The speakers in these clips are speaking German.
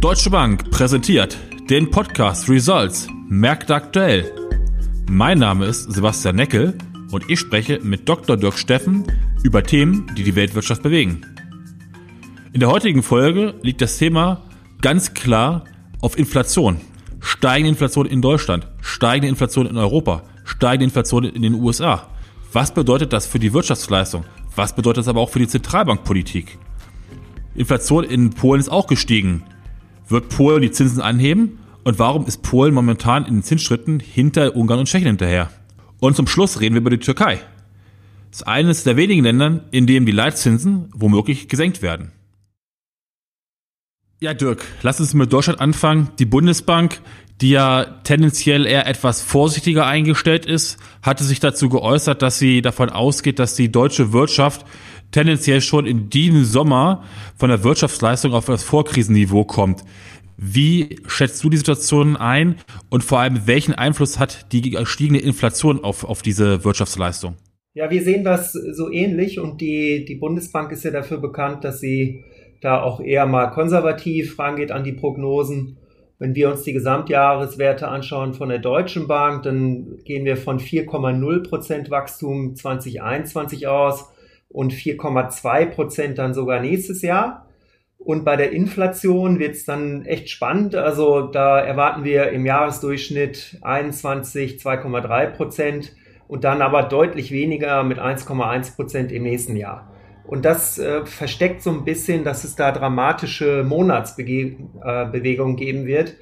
Deutsche Bank präsentiert den Podcast Results Märkte aktuell. Mein Name ist Sebastian Neckel und ich spreche mit Dr. Dirk Steffen über Themen, die die Weltwirtschaft bewegen. In der heutigen Folge liegt das Thema ganz klar auf Inflation. Steigende Inflation in Deutschland, steigende Inflation in Europa, steigende Inflation in den USA. Was bedeutet das für die Wirtschaftsleistung? Was bedeutet das aber auch für die Zentralbankpolitik? Inflation in Polen ist auch gestiegen. Wird Polen die Zinsen anheben? Und warum ist Polen momentan in den Zinsschritten hinter Ungarn und Tschechien hinterher? Und zum Schluss reden wir über die Türkei. Das ist eines der wenigen Länder, in dem die Leitzinsen womöglich gesenkt werden. Ja, Dirk, lass uns mit Deutschland anfangen. Die Bundesbank, die ja tendenziell eher etwas vorsichtiger eingestellt ist, hatte sich dazu geäußert, dass sie davon ausgeht, dass die deutsche Wirtschaft tendenziell schon in diesem Sommer von der Wirtschaftsleistung auf das Vorkrisenniveau kommt. Wie schätzt du die Situation ein und vor allem welchen Einfluss hat die gestiegene Inflation auf, auf diese Wirtschaftsleistung? Ja, wir sehen das so ähnlich und die, die Bundesbank ist ja dafür bekannt, dass sie da auch eher mal konservativ rangeht an die Prognosen. Wenn wir uns die Gesamtjahreswerte anschauen von der Deutschen Bank, dann gehen wir von 4,0 Prozent Wachstum 2021 aus und 4,2 Prozent dann sogar nächstes Jahr. Und bei der Inflation wird es dann echt spannend. Also da erwarten wir im Jahresdurchschnitt 21, 2,3 Prozent und dann aber deutlich weniger mit 1,1 Prozent im nächsten Jahr. Und das äh, versteckt so ein bisschen, dass es da dramatische Monatsbewegungen äh, geben wird.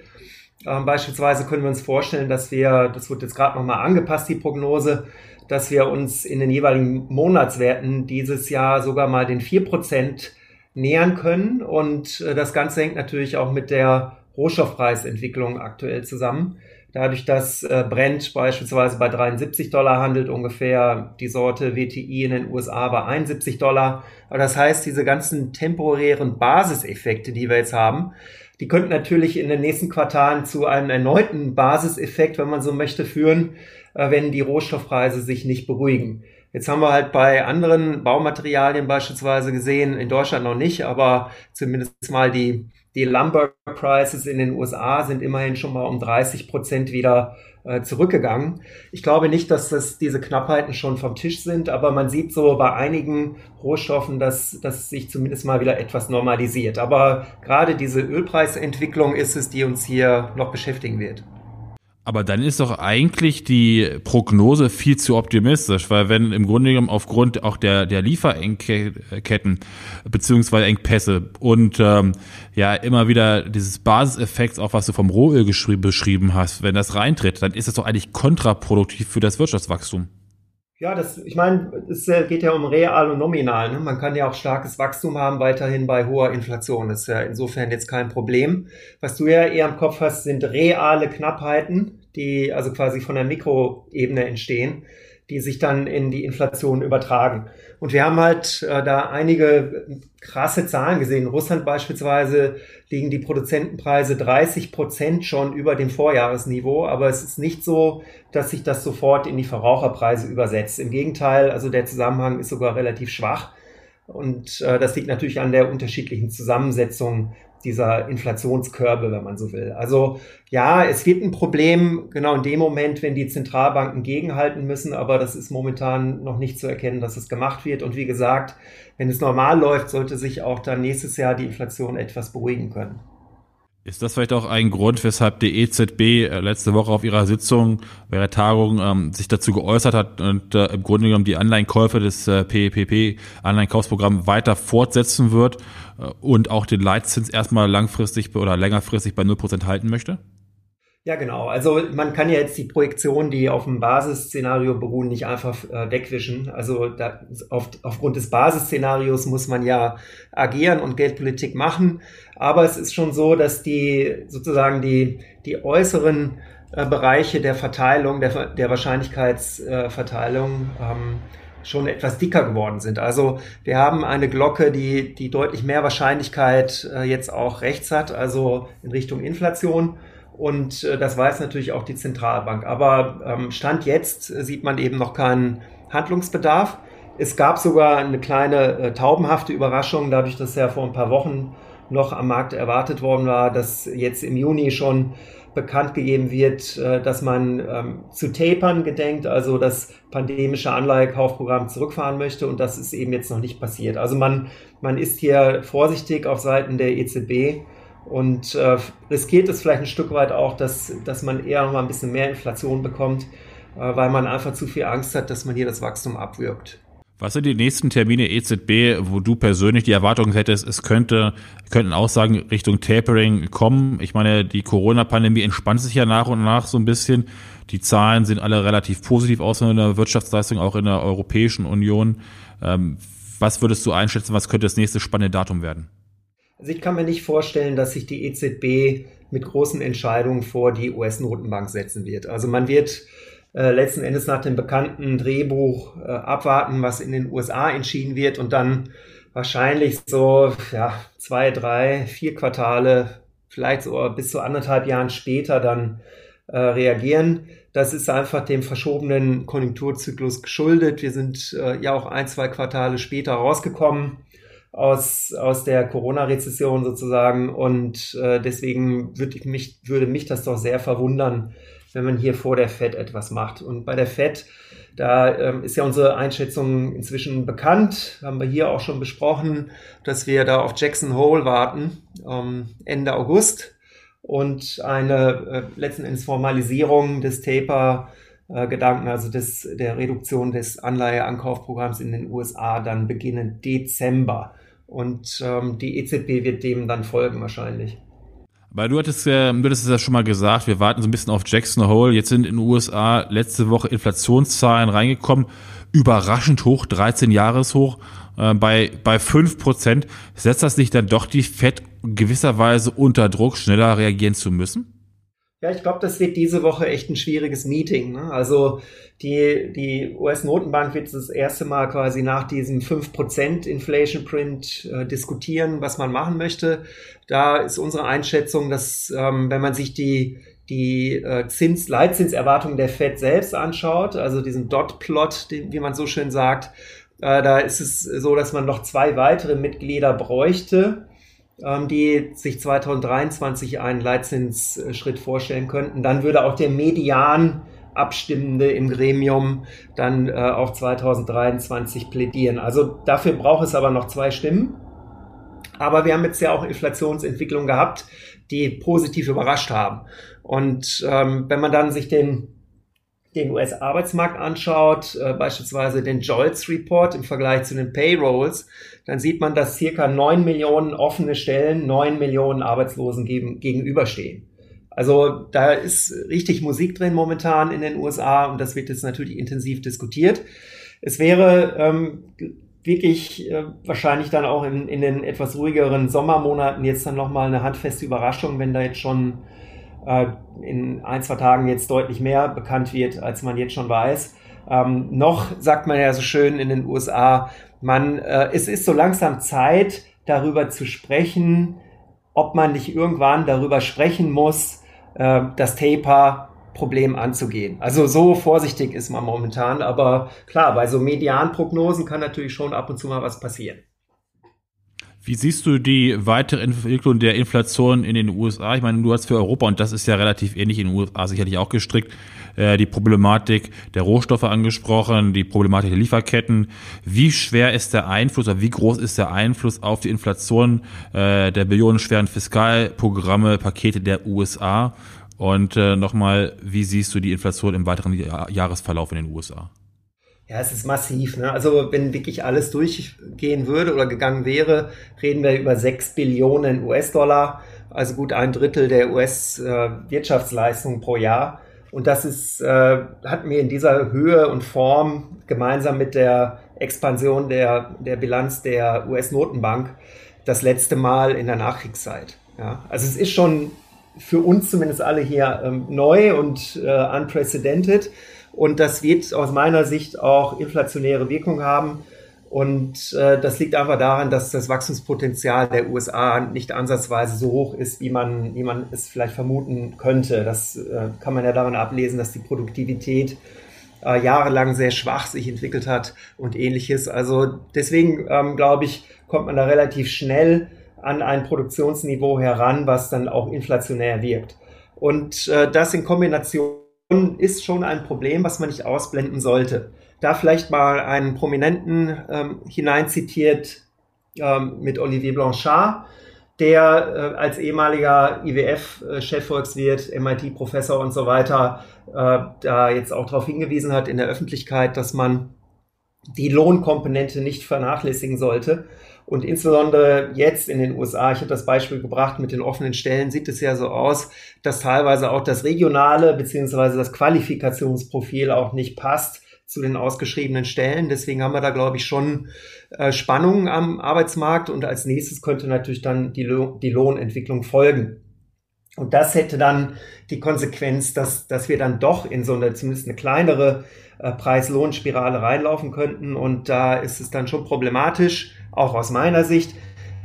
Ähm, beispielsweise können wir uns vorstellen, dass wir, das wird jetzt gerade nochmal angepasst, die Prognose, dass wir uns in den jeweiligen Monatswerten dieses Jahr sogar mal den 4% nähern können. Und äh, das Ganze hängt natürlich auch mit der Rohstoffpreisentwicklung aktuell zusammen. Dadurch, dass äh, Brent beispielsweise bei 73 Dollar handelt, ungefähr die Sorte WTI in den USA bei 71 Dollar. Aber das heißt, diese ganzen temporären Basiseffekte, die wir jetzt haben, die könnten natürlich in den nächsten Quartalen zu einem erneuten Basiseffekt, wenn man so möchte, führen, äh, wenn die Rohstoffpreise sich nicht beruhigen. Jetzt haben wir halt bei anderen Baumaterialien beispielsweise gesehen, in Deutschland noch nicht, aber zumindest mal die, die Lumber Prices in den USA sind immerhin schon mal um 30 Prozent wieder äh, zurückgegangen. Ich glaube nicht, dass das diese Knappheiten schon vom Tisch sind, aber man sieht so bei einigen Rohstoffen, dass das sich zumindest mal wieder etwas normalisiert. Aber gerade diese Ölpreisentwicklung ist es, die uns hier noch beschäftigen wird. Aber dann ist doch eigentlich die Prognose viel zu optimistisch, weil wenn im Grunde genommen aufgrund auch der, der Lieferengketten beziehungsweise Engpässe und ähm, ja immer wieder dieses Basiseffekts, auch was du vom Rohöl beschrieben hast, wenn das reintritt, dann ist das doch eigentlich kontraproduktiv für das Wirtschaftswachstum. Ja, das, ich meine, es geht ja um real und nominal. Ne? Man kann ja auch starkes Wachstum haben, weiterhin bei hoher Inflation. Das ist ja insofern jetzt kein Problem. Was du ja eher im Kopf hast, sind reale Knappheiten, die also quasi von der Mikroebene entstehen die sich dann in die Inflation übertragen. Und wir haben halt äh, da einige krasse Zahlen gesehen. In Russland beispielsweise liegen die Produzentenpreise 30 Prozent schon über dem Vorjahresniveau, aber es ist nicht so, dass sich das sofort in die Verbraucherpreise übersetzt. Im Gegenteil, also der Zusammenhang ist sogar relativ schwach. Und äh, das liegt natürlich an der unterschiedlichen Zusammensetzung dieser Inflationskörbe, wenn man so will. Also ja, es wird ein Problem genau in dem Moment, wenn die Zentralbanken gegenhalten müssen, aber das ist momentan noch nicht zu erkennen, dass es gemacht wird. Und wie gesagt, wenn es normal läuft, sollte sich auch dann nächstes Jahr die Inflation etwas beruhigen können. Ist das vielleicht auch ein Grund, weshalb die EZB äh, letzte Woche auf ihrer Sitzung, bei ihrer Tagung ähm, sich dazu geäußert hat und äh, im Grunde genommen die Anleihenkäufe des äh, PPP Anleihenkaufsprogramm weiter fortsetzen wird äh, und auch den Leitzins erstmal langfristig oder längerfristig bei 0% halten möchte? Ja, genau. Also man kann ja jetzt die Projektionen, die auf dem Basisszenario beruhen, nicht einfach äh, wegwischen. Also da, auf, aufgrund des Basisszenarios muss man ja agieren und Geldpolitik machen. Aber es ist schon so, dass die sozusagen die, die äußeren äh, Bereiche der Verteilung, der, der Wahrscheinlichkeitsverteilung äh, ähm, schon etwas dicker geworden sind. Also wir haben eine Glocke, die, die deutlich mehr Wahrscheinlichkeit äh, jetzt auch rechts hat, also in Richtung Inflation. Und äh, das weiß natürlich auch die Zentralbank. Aber ähm, Stand jetzt äh, sieht man eben noch keinen Handlungsbedarf. Es gab sogar eine kleine äh, taubenhafte Überraschung, dadurch, dass ja vor ein paar Wochen noch am Markt erwartet worden war, dass jetzt im Juni schon bekannt gegeben wird, äh, dass man ähm, zu tapern gedenkt, also das pandemische Anleihekaufprogramm zurückfahren möchte und das ist eben jetzt noch nicht passiert. Also man, man ist hier vorsichtig auf Seiten der EZB und äh, riskiert es vielleicht ein Stück weit auch, dass, dass man eher noch mal ein bisschen mehr Inflation bekommt, äh, weil man einfach zu viel Angst hat, dass man hier das Wachstum abwirkt. Was sind die nächsten Termine EZB, wo du persönlich die Erwartung hättest, es könnte, könnten Aussagen Richtung Tapering kommen? Ich meine, die Corona-Pandemie entspannt sich ja nach und nach so ein bisschen. Die Zahlen sind alle relativ positiv aus in der Wirtschaftsleistung, auch in der Europäischen Union. Ähm, was würdest du einschätzen, was könnte das nächste spannende Datum werden? Also ich kann mir nicht vorstellen, dass sich die EZB mit großen Entscheidungen vor die US-Notenbank setzen wird. Also man wird äh, letzten Endes nach dem bekannten Drehbuch äh, abwarten, was in den USA entschieden wird und dann wahrscheinlich so ja, zwei, drei, vier Quartale, vielleicht so bis zu anderthalb Jahren später dann äh, reagieren. Das ist einfach dem verschobenen Konjunkturzyklus geschuldet. Wir sind äh, ja auch ein, zwei Quartale später rausgekommen aus, aus der Corona-Rezession sozusagen. Und äh, deswegen würde mich, würde mich das doch sehr verwundern, wenn man hier vor der FED etwas macht. Und bei der FED, da ähm, ist ja unsere Einschätzung inzwischen bekannt, haben wir hier auch schon besprochen, dass wir da auf Jackson Hole warten, ähm, Ende August und eine äh, letzten Endes Formalisierung des Taper äh, Gedanken, also des, der Reduktion des Anleiheankaufprogramms in den USA dann beginnen Dezember. Und ähm, die EZB wird dem dann folgen wahrscheinlich. Weil du hattest, äh, du hattest es ja schon mal gesagt, wir warten so ein bisschen auf Jackson Hole. Jetzt sind in den USA letzte Woche Inflationszahlen reingekommen, überraschend hoch, 13 Jahreshoch äh, bei, bei 5 Prozent. Setzt das nicht dann doch die FED gewisserweise unter Druck, schneller reagieren zu müssen? Ja, ich glaube, das wird diese Woche echt ein schwieriges Meeting. Ne? Also die, die US-Notenbank wird das erste Mal quasi nach diesem 5% Inflation Print äh, diskutieren, was man machen möchte. Da ist unsere Einschätzung, dass ähm, wenn man sich die, die äh, Zins, Leitzinserwartungen der Fed selbst anschaut, also diesen Dot-Plot, wie man so schön sagt, äh, da ist es so, dass man noch zwei weitere Mitglieder bräuchte die sich 2023 einen Leitzinsschritt vorstellen könnten. Dann würde auch der Median Abstimmende im Gremium dann äh, auf 2023 plädieren. Also dafür braucht es aber noch zwei Stimmen. Aber wir haben jetzt ja auch Inflationsentwicklungen gehabt, die positiv überrascht haben. Und ähm, wenn man dann sich den den US-Arbeitsmarkt anschaut, äh, beispielsweise den JOLTS Report im Vergleich zu den Payrolls, dann sieht man, dass circa neun Millionen offene Stellen neun Millionen Arbeitslosen gegen, gegenüberstehen. Also da ist richtig Musik drin momentan in den USA und das wird jetzt natürlich intensiv diskutiert. Es wäre ähm, wirklich äh, wahrscheinlich dann auch in, in den etwas ruhigeren Sommermonaten jetzt dann nochmal eine handfeste Überraschung, wenn da jetzt schon äh, in ein, zwei Tagen jetzt deutlich mehr bekannt wird, als man jetzt schon weiß. Ähm, noch sagt man ja so schön in den USA, man, äh, es ist so langsam Zeit, darüber zu sprechen, ob man nicht irgendwann darüber sprechen muss, äh, das Taper-Problem anzugehen. Also so vorsichtig ist man momentan, aber klar, bei so Medianprognosen kann natürlich schon ab und zu mal was passieren. Wie siehst du die weitere Entwicklung der Inflation in den USA? Ich meine, du hast für Europa, und das ist ja relativ ähnlich in den USA sicherlich auch gestrickt, äh, die Problematik der Rohstoffe angesprochen, die Problematik der Lieferketten. Wie schwer ist der Einfluss oder wie groß ist der Einfluss auf die Inflation äh, der billionenschweren Fiskalprogramme, Pakete der USA? Und äh, nochmal, wie siehst du die Inflation im weiteren Jahresverlauf in den USA? Ja, es ist massiv. Ne? Also wenn wirklich alles durchgehen würde oder gegangen wäre, reden wir über 6 Billionen US-Dollar, also gut ein Drittel der US-Wirtschaftsleistung pro Jahr. Und das ist, äh, hatten wir in dieser Höhe und Form gemeinsam mit der Expansion der, der Bilanz der US-Notenbank das letzte Mal in der Nachkriegszeit. Ja? Also es ist schon für uns zumindest alle hier ähm, neu und äh, unprecedented. Und das wird aus meiner Sicht auch inflationäre Wirkung haben. Und äh, das liegt einfach daran, dass das Wachstumspotenzial der USA nicht ansatzweise so hoch ist, wie man, wie man es vielleicht vermuten könnte. Das äh, kann man ja daran ablesen, dass die Produktivität äh, jahrelang sehr schwach sich entwickelt hat und ähnliches. Also deswegen ähm, glaube ich, kommt man da relativ schnell an ein Produktionsniveau heran, was dann auch inflationär wirkt. Und äh, das in Kombination ist schon ein Problem, was man nicht ausblenden sollte. Da vielleicht mal einen Prominenten ähm, hineinzitiert ähm, mit Olivier Blanchard, der äh, als ehemaliger IWF-Chefvolkswirt, MIT-Professor und so weiter äh, da jetzt auch darauf hingewiesen hat in der Öffentlichkeit, dass man die Lohnkomponente nicht vernachlässigen sollte. Und insbesondere jetzt in den USA, ich habe das Beispiel gebracht mit den offenen Stellen, sieht es ja so aus, dass teilweise auch das regionale beziehungsweise das Qualifikationsprofil auch nicht passt zu den ausgeschriebenen Stellen. Deswegen haben wir da, glaube ich, schon äh, Spannungen am Arbeitsmarkt und als nächstes könnte natürlich dann die, Lo die Lohnentwicklung folgen. Und das hätte dann die Konsequenz, dass, dass wir dann doch in so eine zumindest eine kleinere äh, Preis-Lohn-Spirale reinlaufen könnten. Und da ist es dann schon problematisch, auch aus meiner Sicht,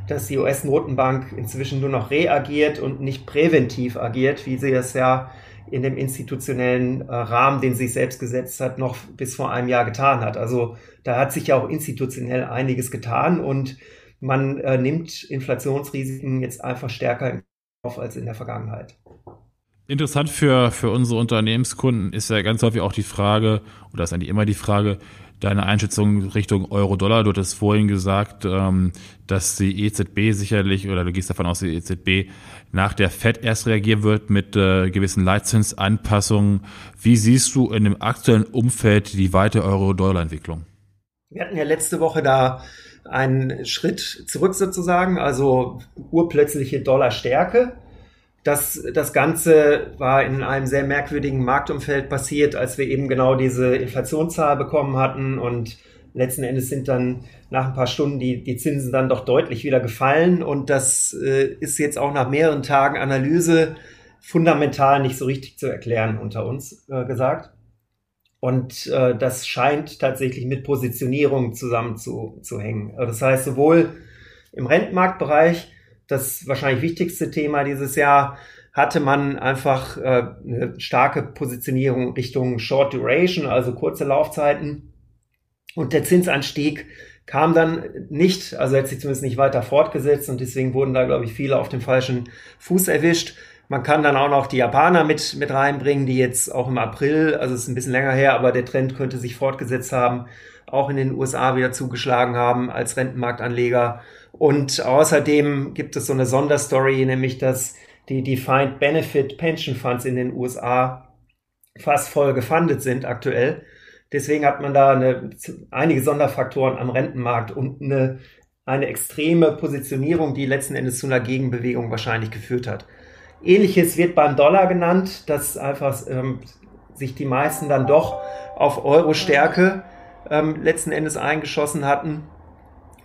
dass die US-Notenbank inzwischen nur noch reagiert und nicht präventiv agiert, wie sie es ja in dem institutionellen äh, Rahmen, den sie sich selbst gesetzt hat, noch bis vor einem Jahr getan hat. Also da hat sich ja auch institutionell einiges getan und man äh, nimmt Inflationsrisiken jetzt einfach stärker auf als in der Vergangenheit. Interessant für, für unsere Unternehmenskunden ist ja ganz häufig auch die Frage, oder ist eigentlich immer die Frage, deine Einschätzung Richtung Euro-Dollar. Du hattest vorhin gesagt, ähm, dass die EZB sicherlich, oder du gehst davon aus, die EZB nach der FED erst reagieren wird mit äh, gewissen Leitzinsanpassungen. Wie siehst du in dem aktuellen Umfeld die weite Euro-Dollar-Entwicklung? Wir hatten ja letzte Woche da einen Schritt zurück sozusagen, also urplötzliche Dollarstärke. Das, das Ganze war in einem sehr merkwürdigen Marktumfeld passiert, als wir eben genau diese Inflationszahl bekommen hatten und letzten Endes sind dann nach ein paar Stunden die, die Zinsen dann doch deutlich wieder gefallen und das äh, ist jetzt auch nach mehreren Tagen Analyse fundamental nicht so richtig zu erklären unter uns äh, gesagt. Und äh, das scheint tatsächlich mit Positionierung zusammenzuhängen. Das heißt, sowohl im Rentenmarktbereich das wahrscheinlich wichtigste Thema dieses Jahr, hatte man einfach äh, eine starke Positionierung Richtung Short Duration, also kurze Laufzeiten. Und der Zinsanstieg kam dann nicht, also hat sich zumindest nicht weiter fortgesetzt und deswegen wurden da, glaube ich, viele auf dem falschen Fuß erwischt. Man kann dann auch noch die Japaner mit, mit reinbringen, die jetzt auch im April, also es ist ein bisschen länger her, aber der Trend könnte sich fortgesetzt haben, auch in den USA wieder zugeschlagen haben als Rentenmarktanleger. Und außerdem gibt es so eine Sonderstory, nämlich dass die Defined Benefit Pension Funds in den USA fast voll gefundet sind aktuell. Deswegen hat man da eine, einige Sonderfaktoren am Rentenmarkt und eine, eine extreme Positionierung, die letzten Endes zu einer Gegenbewegung wahrscheinlich geführt hat. Ähnliches wird beim Dollar genannt, dass einfach ähm, sich die meisten dann doch auf Euro-Stärke ähm, letzten Endes eingeschossen hatten.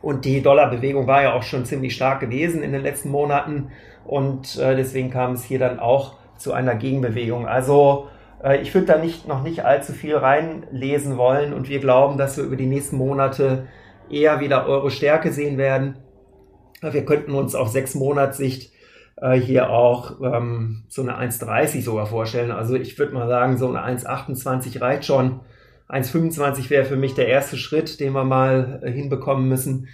Und die Dollarbewegung war ja auch schon ziemlich stark gewesen in den letzten Monaten. Und äh, deswegen kam es hier dann auch zu einer Gegenbewegung. Also äh, ich würde da nicht, noch nicht allzu viel reinlesen wollen. Und wir glauben, dass wir über die nächsten Monate eher wieder Euro-Stärke sehen werden. Wir könnten uns auf sechs Monatssicht äh, hier auch ähm, so eine 1,30 sogar vorstellen. Also ich würde mal sagen, so eine 1,28 reicht schon 1,25 wäre für mich der erste Schritt, den wir mal äh, hinbekommen müssen.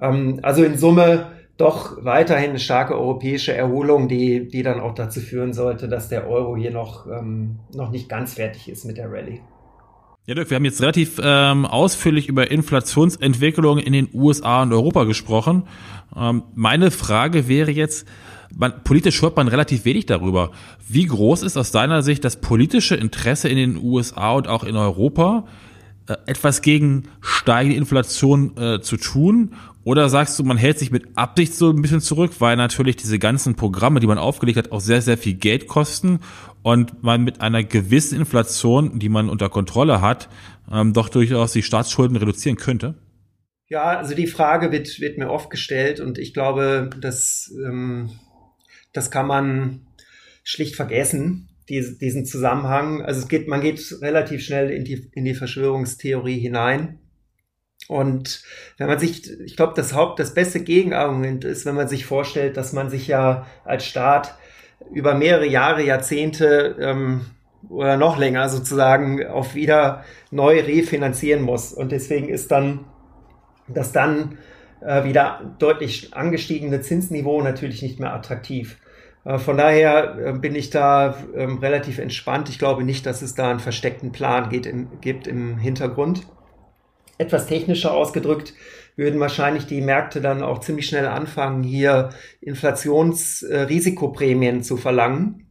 Ähm, also in Summe doch weiterhin eine starke europäische Erholung, die, die dann auch dazu führen sollte, dass der Euro hier noch, ähm, noch nicht ganz fertig ist mit der Rallye. Ja, Dirk, wir haben jetzt relativ ähm, ausführlich über Inflationsentwicklungen in den USA und Europa gesprochen. Ähm, meine Frage wäre jetzt, man, politisch hört man relativ wenig darüber. Wie groß ist aus deiner Sicht das politische Interesse in den USA und auch in Europa, äh, etwas gegen steigende Inflation äh, zu tun? Oder sagst du, man hält sich mit Absicht so ein bisschen zurück, weil natürlich diese ganzen Programme, die man aufgelegt hat, auch sehr, sehr viel Geld kosten und man mit einer gewissen Inflation, die man unter Kontrolle hat, ähm, doch durchaus die Staatsschulden reduzieren könnte? Ja, also die Frage wird, wird mir oft gestellt und ich glaube, dass ähm, das kann man schlicht vergessen, die, diesen Zusammenhang. Also es geht, man geht relativ schnell in die, in die Verschwörungstheorie hinein. Und wenn man sich, ich glaube, das Haupt, das beste Gegenargument ist, wenn man sich vorstellt, dass man sich ja als Staat über mehrere Jahre, Jahrzehnte ähm, oder noch länger sozusagen auf wieder neu refinanzieren muss. Und deswegen ist dann, dass dann äh, wieder deutlich angestiegene Zinsniveau natürlich nicht mehr attraktiv. Äh, von daher äh, bin ich da ähm, relativ entspannt. Ich glaube nicht, dass es da einen versteckten Plan geht im, gibt im Hintergrund. Etwas technischer ausgedrückt würden wahrscheinlich die Märkte dann auch ziemlich schnell anfangen, hier Inflationsrisikoprämien zu verlangen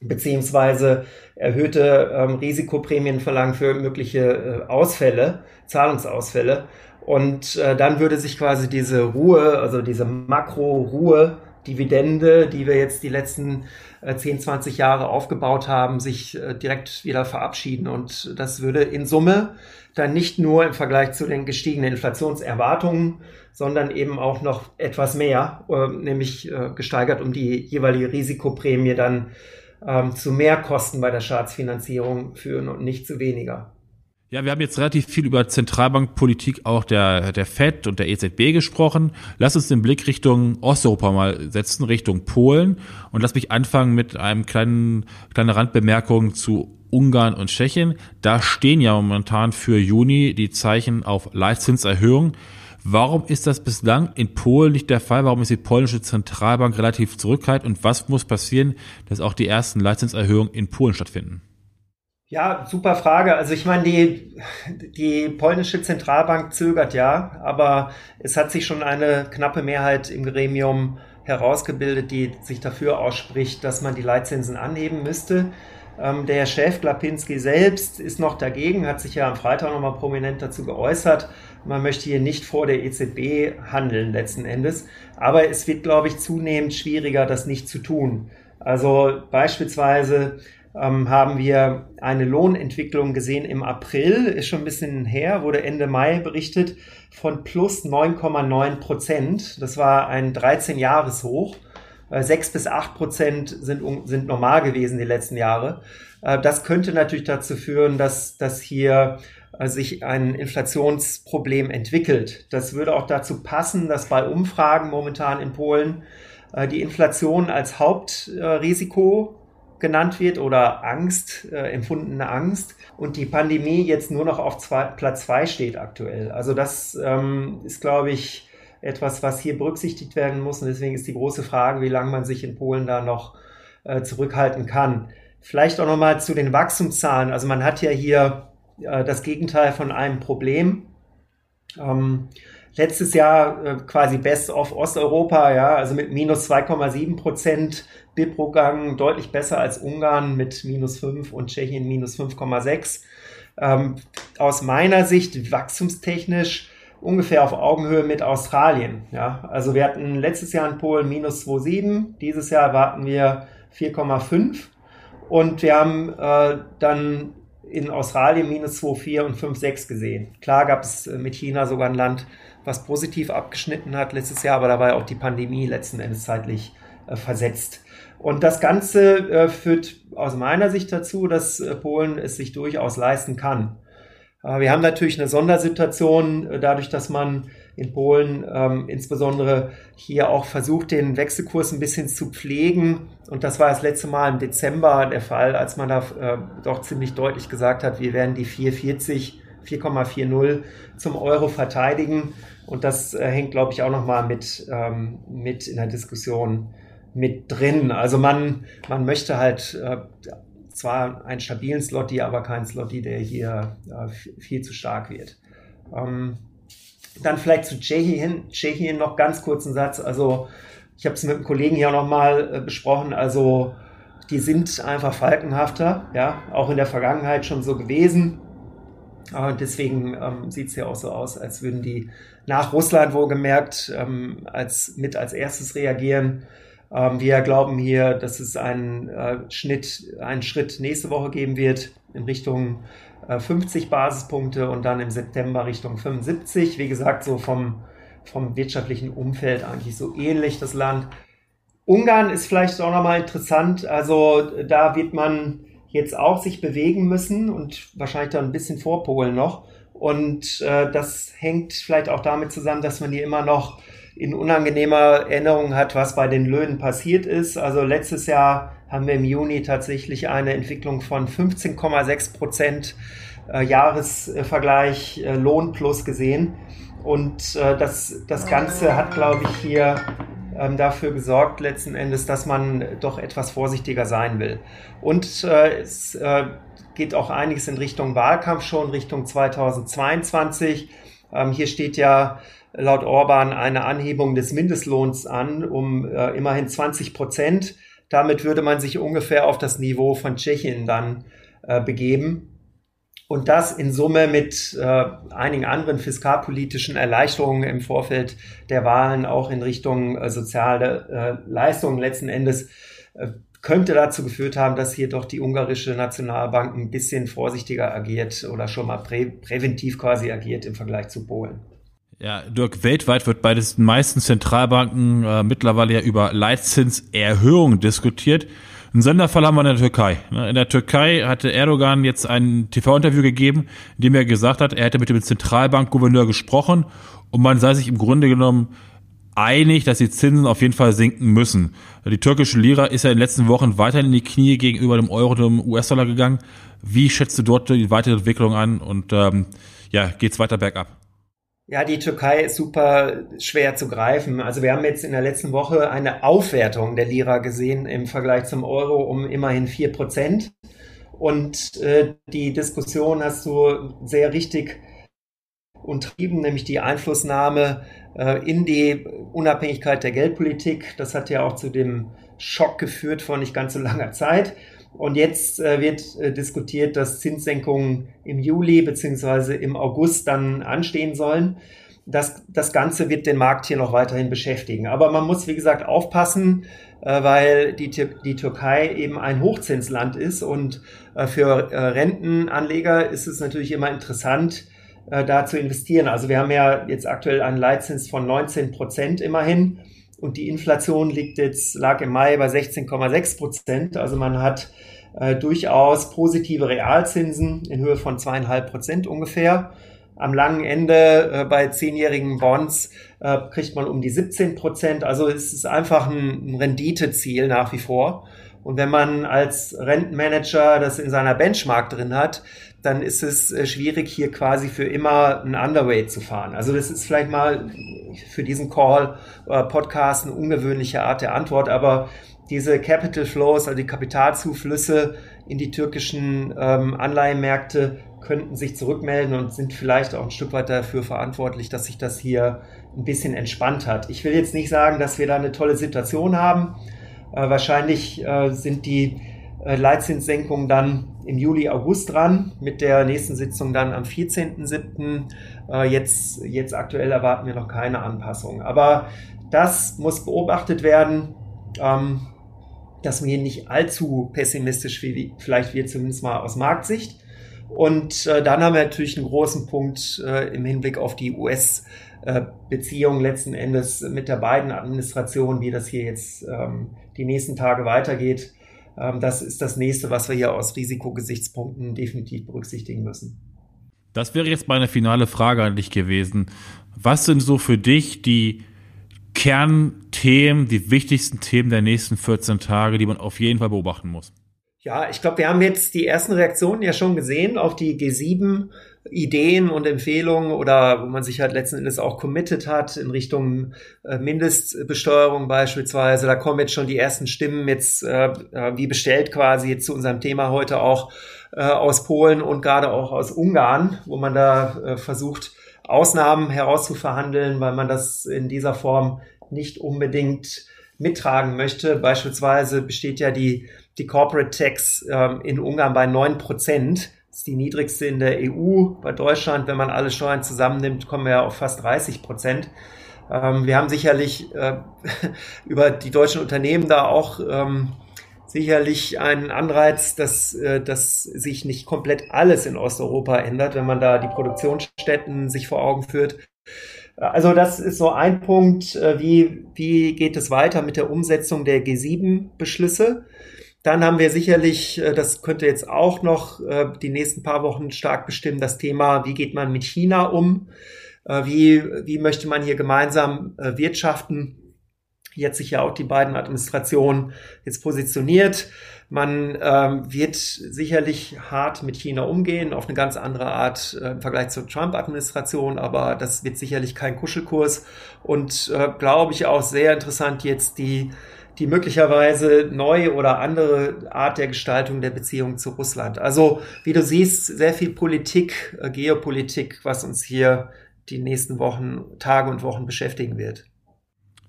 beziehungsweise erhöhte ähm, Risikoprämien verlangen für mögliche äh, Ausfälle, Zahlungsausfälle. Und äh, dann würde sich quasi diese Ruhe, also diese Makro-Ruhe Dividende, die wir jetzt die letzten äh, 10, 20 Jahre aufgebaut haben, sich äh, direkt wieder verabschieden. Und das würde in Summe dann nicht nur im Vergleich zu den gestiegenen Inflationserwartungen, sondern eben auch noch etwas mehr, äh, nämlich äh, gesteigert um die jeweilige Risikoprämie dann ähm, zu mehr Kosten bei der Staatsfinanzierung führen und nicht zu weniger. Ja, wir haben jetzt relativ viel über Zentralbankpolitik auch der, der FED und der EZB gesprochen. Lass uns den Blick Richtung Osteuropa mal setzen, Richtung Polen. Und lass mich anfangen mit einem kleinen, kleinen Randbemerkung zu Ungarn und Tschechien. Da stehen ja momentan für Juni die Zeichen auf Leitzinserhöhung. Warum ist das bislang in Polen nicht der Fall? Warum ist die polnische Zentralbank relativ zurückhaltend? Und was muss passieren, dass auch die ersten Leitzinserhöhungen in Polen stattfinden? Ja, super Frage. Also ich meine, die, die polnische Zentralbank zögert ja, aber es hat sich schon eine knappe Mehrheit im Gremium herausgebildet, die sich dafür ausspricht, dass man die Leitzinsen anheben müsste. Ähm, der Chef Glapinski selbst ist noch dagegen, hat sich ja am Freitag nochmal prominent dazu geäußert. Man möchte hier nicht vor der EZB handeln letzten Endes. Aber es wird, glaube ich, zunehmend schwieriger, das nicht zu tun. Also beispielsweise ähm, haben wir eine Lohnentwicklung gesehen im April, ist schon ein bisschen her, wurde Ende Mai berichtet, von plus 9,9 Prozent. Das war ein 13-Jahres-Hoch. Äh, 6 bis 8 Prozent sind, sind normal gewesen die letzten Jahre. Äh, das könnte natürlich dazu führen, dass, dass hier äh, sich ein Inflationsproblem entwickelt. Das würde auch dazu passen, dass bei Umfragen momentan in Polen die Inflation als Hauptrisiko genannt wird oder Angst, äh, empfundene Angst und die Pandemie jetzt nur noch auf zwei, Platz zwei steht aktuell. Also das ähm, ist, glaube ich, etwas, was hier berücksichtigt werden muss und deswegen ist die große Frage, wie lange man sich in Polen da noch äh, zurückhalten kann. Vielleicht auch nochmal zu den Wachstumszahlen. Also man hat ja hier äh, das Gegenteil von einem Problem. Ähm, letztes Jahr äh, quasi Best of Osteuropa, ja, also mit minus 2,7 Prozent BIP-Rückgang, deutlich besser als Ungarn mit minus 5 und Tschechien minus 5,6. Ähm, aus meiner Sicht wachstumstechnisch ungefähr auf Augenhöhe mit Australien. Ja, also wir hatten letztes Jahr in Polen minus 2,7, dieses Jahr erwarten wir 4,5 und wir haben äh, dann in Australien minus 2,4 und 5,6 gesehen. Klar gab es äh, mit China sogar ein Land, was positiv abgeschnitten hat letztes Jahr, aber da war ja auch die Pandemie letzten Endes zeitlich äh, versetzt. Und das Ganze äh, führt aus meiner Sicht dazu, dass äh, Polen es sich durchaus leisten kann. Äh, wir haben natürlich eine Sondersituation, äh, dadurch, dass man in Polen ähm, insbesondere hier auch versucht, den Wechselkurs ein bisschen zu pflegen. Und das war das letzte Mal im Dezember der Fall, als man da doch ziemlich deutlich gesagt hat, wir werden die 4,40, 4,40 zum Euro verteidigen. Und das äh, hängt, glaube ich, auch nochmal mit, ähm, mit in der Diskussion mit drin. Also man, man möchte halt äh, zwar einen stabilen Slotty, aber keinen Slotty, der hier äh, viel zu stark wird. Ähm, dann vielleicht zu Tschechien, noch ganz kurzen Satz. Also ich habe es mit einem Kollegen hier nochmal äh, besprochen. Also die sind einfach falkenhafter, ja, auch in der Vergangenheit schon so gewesen. Deswegen ähm, sieht es ja auch so aus, als würden die nach Russland wohlgemerkt ähm, als, mit als erstes reagieren. Ähm, wir glauben hier, dass es einen äh, Schnitt, einen Schritt nächste Woche geben wird in Richtung 50 äh, Basispunkte und dann im September Richtung 75. Wie gesagt, so vom, vom wirtschaftlichen Umfeld eigentlich so ähnlich das Land. Ungarn ist vielleicht auch nochmal interessant. Also da wird man jetzt auch sich bewegen müssen und wahrscheinlich dann ein bisschen vor Polen noch. Und äh, das hängt vielleicht auch damit zusammen, dass man hier immer noch in unangenehmer Erinnerung hat, was bei den Löhnen passiert ist. Also letztes Jahr haben wir im Juni tatsächlich eine Entwicklung von 15,6 Prozent äh, Jahresvergleich äh, Lohn plus gesehen. Und äh, das, das Ganze hat, glaube ich, hier ähm, dafür gesorgt, letzten Endes, dass man doch etwas vorsichtiger sein will. Und äh, es äh, geht auch einiges in Richtung Wahlkampf schon, Richtung 2022. Ähm, hier steht ja laut Orban eine Anhebung des Mindestlohns an um äh, immerhin 20 Prozent. Damit würde man sich ungefähr auf das Niveau von Tschechien dann äh, begeben. Und das in Summe mit äh, einigen anderen fiskalpolitischen Erleichterungen im Vorfeld der Wahlen, auch in Richtung äh, soziale äh, Leistungen letzten Endes, äh, könnte dazu geführt haben, dass hier doch die ungarische Nationalbank ein bisschen vorsichtiger agiert oder schon mal prä präventiv quasi agiert im Vergleich zu Polen. Ja, Dirk, weltweit wird bei den meisten Zentralbanken äh, mittlerweile ja über Leitzinserhöhungen diskutiert. Ein Sonderfall haben wir in der Türkei. Ne? In der Türkei hatte Erdogan jetzt ein TV-Interview gegeben, in dem er gesagt hat, er hätte mit dem Zentralbankgouverneur gesprochen und man sei sich im Grunde genommen einig, dass die Zinsen auf jeden Fall sinken müssen. Die türkische Lira ist ja in den letzten Wochen weiter in die Knie gegenüber dem Euro und dem US-Dollar gegangen. Wie schätzt du dort die weitere Entwicklung an und ähm, ja, geht's weiter bergab? Ja, die Türkei ist super schwer zu greifen. Also wir haben jetzt in der letzten Woche eine Aufwertung der Lira gesehen im Vergleich zum Euro um immerhin vier Prozent. Und äh, die Diskussion hast du sehr richtig umtrieben, nämlich die Einflussnahme äh, in die Unabhängigkeit der Geldpolitik. Das hat ja auch zu dem Schock geführt vor nicht ganz so langer Zeit. Und jetzt äh, wird äh, diskutiert, dass Zinssenkungen im Juli beziehungsweise im August dann anstehen sollen. Das, das Ganze wird den Markt hier noch weiterhin beschäftigen. Aber man muss, wie gesagt, aufpassen, äh, weil die, die Türkei eben ein Hochzinsland ist. Und äh, für äh, Rentenanleger ist es natürlich immer interessant, äh, da zu investieren. Also wir haben ja jetzt aktuell einen Leitzins von 19 Prozent immerhin. Und die Inflation liegt jetzt, lag im Mai bei 16,6 Prozent. Also man hat äh, durchaus positive Realzinsen in Höhe von zweieinhalb Prozent ungefähr. Am langen Ende äh, bei zehnjährigen Bonds äh, kriegt man um die 17 Prozent. Also es ist einfach ein, ein Renditeziel nach wie vor. Und wenn man als Rentenmanager das in seiner Benchmark drin hat, dann ist es äh, schwierig, hier quasi für immer ein Underweight zu fahren. Also das ist vielleicht mal für diesen Call oder äh, Podcast eine ungewöhnliche Art der Antwort, aber diese Capital Flows, also die Kapitalzuflüsse in die türkischen ähm, Anleihenmärkte könnten sich zurückmelden und sind vielleicht auch ein Stück weit dafür verantwortlich, dass sich das hier ein bisschen entspannt hat. Ich will jetzt nicht sagen, dass wir da eine tolle Situation haben. Äh, wahrscheinlich äh, sind die äh, Leitzinssenkungen dann im Juli, August dran, mit der nächsten Sitzung dann am 14.07. Äh, jetzt, jetzt aktuell erwarten wir noch keine Anpassung. Aber das muss beobachtet werden, ähm, dass wir nicht allzu pessimistisch, wie vielleicht wir zumindest mal aus Marktsicht. Und äh, dann haben wir natürlich einen großen Punkt äh, im Hinblick auf die US-Beziehung äh, letzten Endes mit der beiden Administration, wie das hier jetzt ähm, die nächsten Tage weitergeht. Ähm, das ist das nächste, was wir hier aus Risikogesichtspunkten definitiv berücksichtigen müssen. Das wäre jetzt meine finale Frage an dich gewesen. Was sind so für dich die Kernthemen, die wichtigsten Themen der nächsten 14 Tage, die man auf jeden Fall beobachten muss? Ja, ich glaube, wir haben jetzt die ersten Reaktionen ja schon gesehen auf die G7 Ideen und Empfehlungen oder wo man sich halt letzten Endes auch committed hat in Richtung äh, Mindestbesteuerung beispielsweise. Da kommen jetzt schon die ersten Stimmen jetzt äh, äh, wie bestellt quasi jetzt zu unserem Thema heute auch aus Polen und gerade auch aus Ungarn, wo man da versucht, Ausnahmen herauszuverhandeln, weil man das in dieser Form nicht unbedingt mittragen möchte. Beispielsweise besteht ja die, die Corporate Tax ähm, in Ungarn bei neun Prozent. Das ist die niedrigste in der EU. Bei Deutschland, wenn man alle Steuern zusammennimmt, kommen wir ja auf fast 30 Prozent. Ähm, wir haben sicherlich äh, über die deutschen Unternehmen da auch ähm, sicherlich einen Anreiz, dass, äh, dass sich nicht komplett alles in Osteuropa ändert, wenn man da die Produktionsstätten sich vor Augen führt. Also das ist so ein Punkt, äh, wie, wie geht es weiter mit der Umsetzung der G7-Beschlüsse. Dann haben wir sicherlich, äh, das könnte jetzt auch noch äh, die nächsten paar Wochen stark bestimmen, das Thema, wie geht man mit China um? Wie, wie möchte man hier gemeinsam wirtschaften? Wie jetzt sich ja auch die beiden Administrationen jetzt positioniert. Man ähm, wird sicherlich hart mit China umgehen, auf eine ganz andere Art äh, im Vergleich zur Trump-Administration, aber das wird sicherlich kein Kuschelkurs und äh, glaube ich auch sehr interessant jetzt die die möglicherweise neue oder andere Art der Gestaltung der Beziehung zu Russland. Also wie du siehst, sehr viel Politik, äh, Geopolitik, was uns hier die nächsten Wochen, Tage und Wochen beschäftigen wird.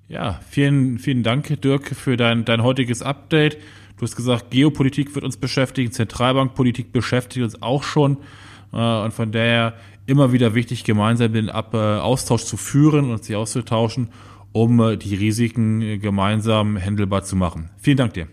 Ja, vielen, vielen Dank, Dirk, für dein, dein heutiges Update. Du hast gesagt, Geopolitik wird uns beschäftigen, Zentralbankpolitik beschäftigt uns auch schon. Äh, und von daher immer wieder wichtig, gemeinsam den Ab äh, Austausch zu führen und sich auszutauschen, um äh, die Risiken gemeinsam handelbar zu machen. Vielen Dank dir.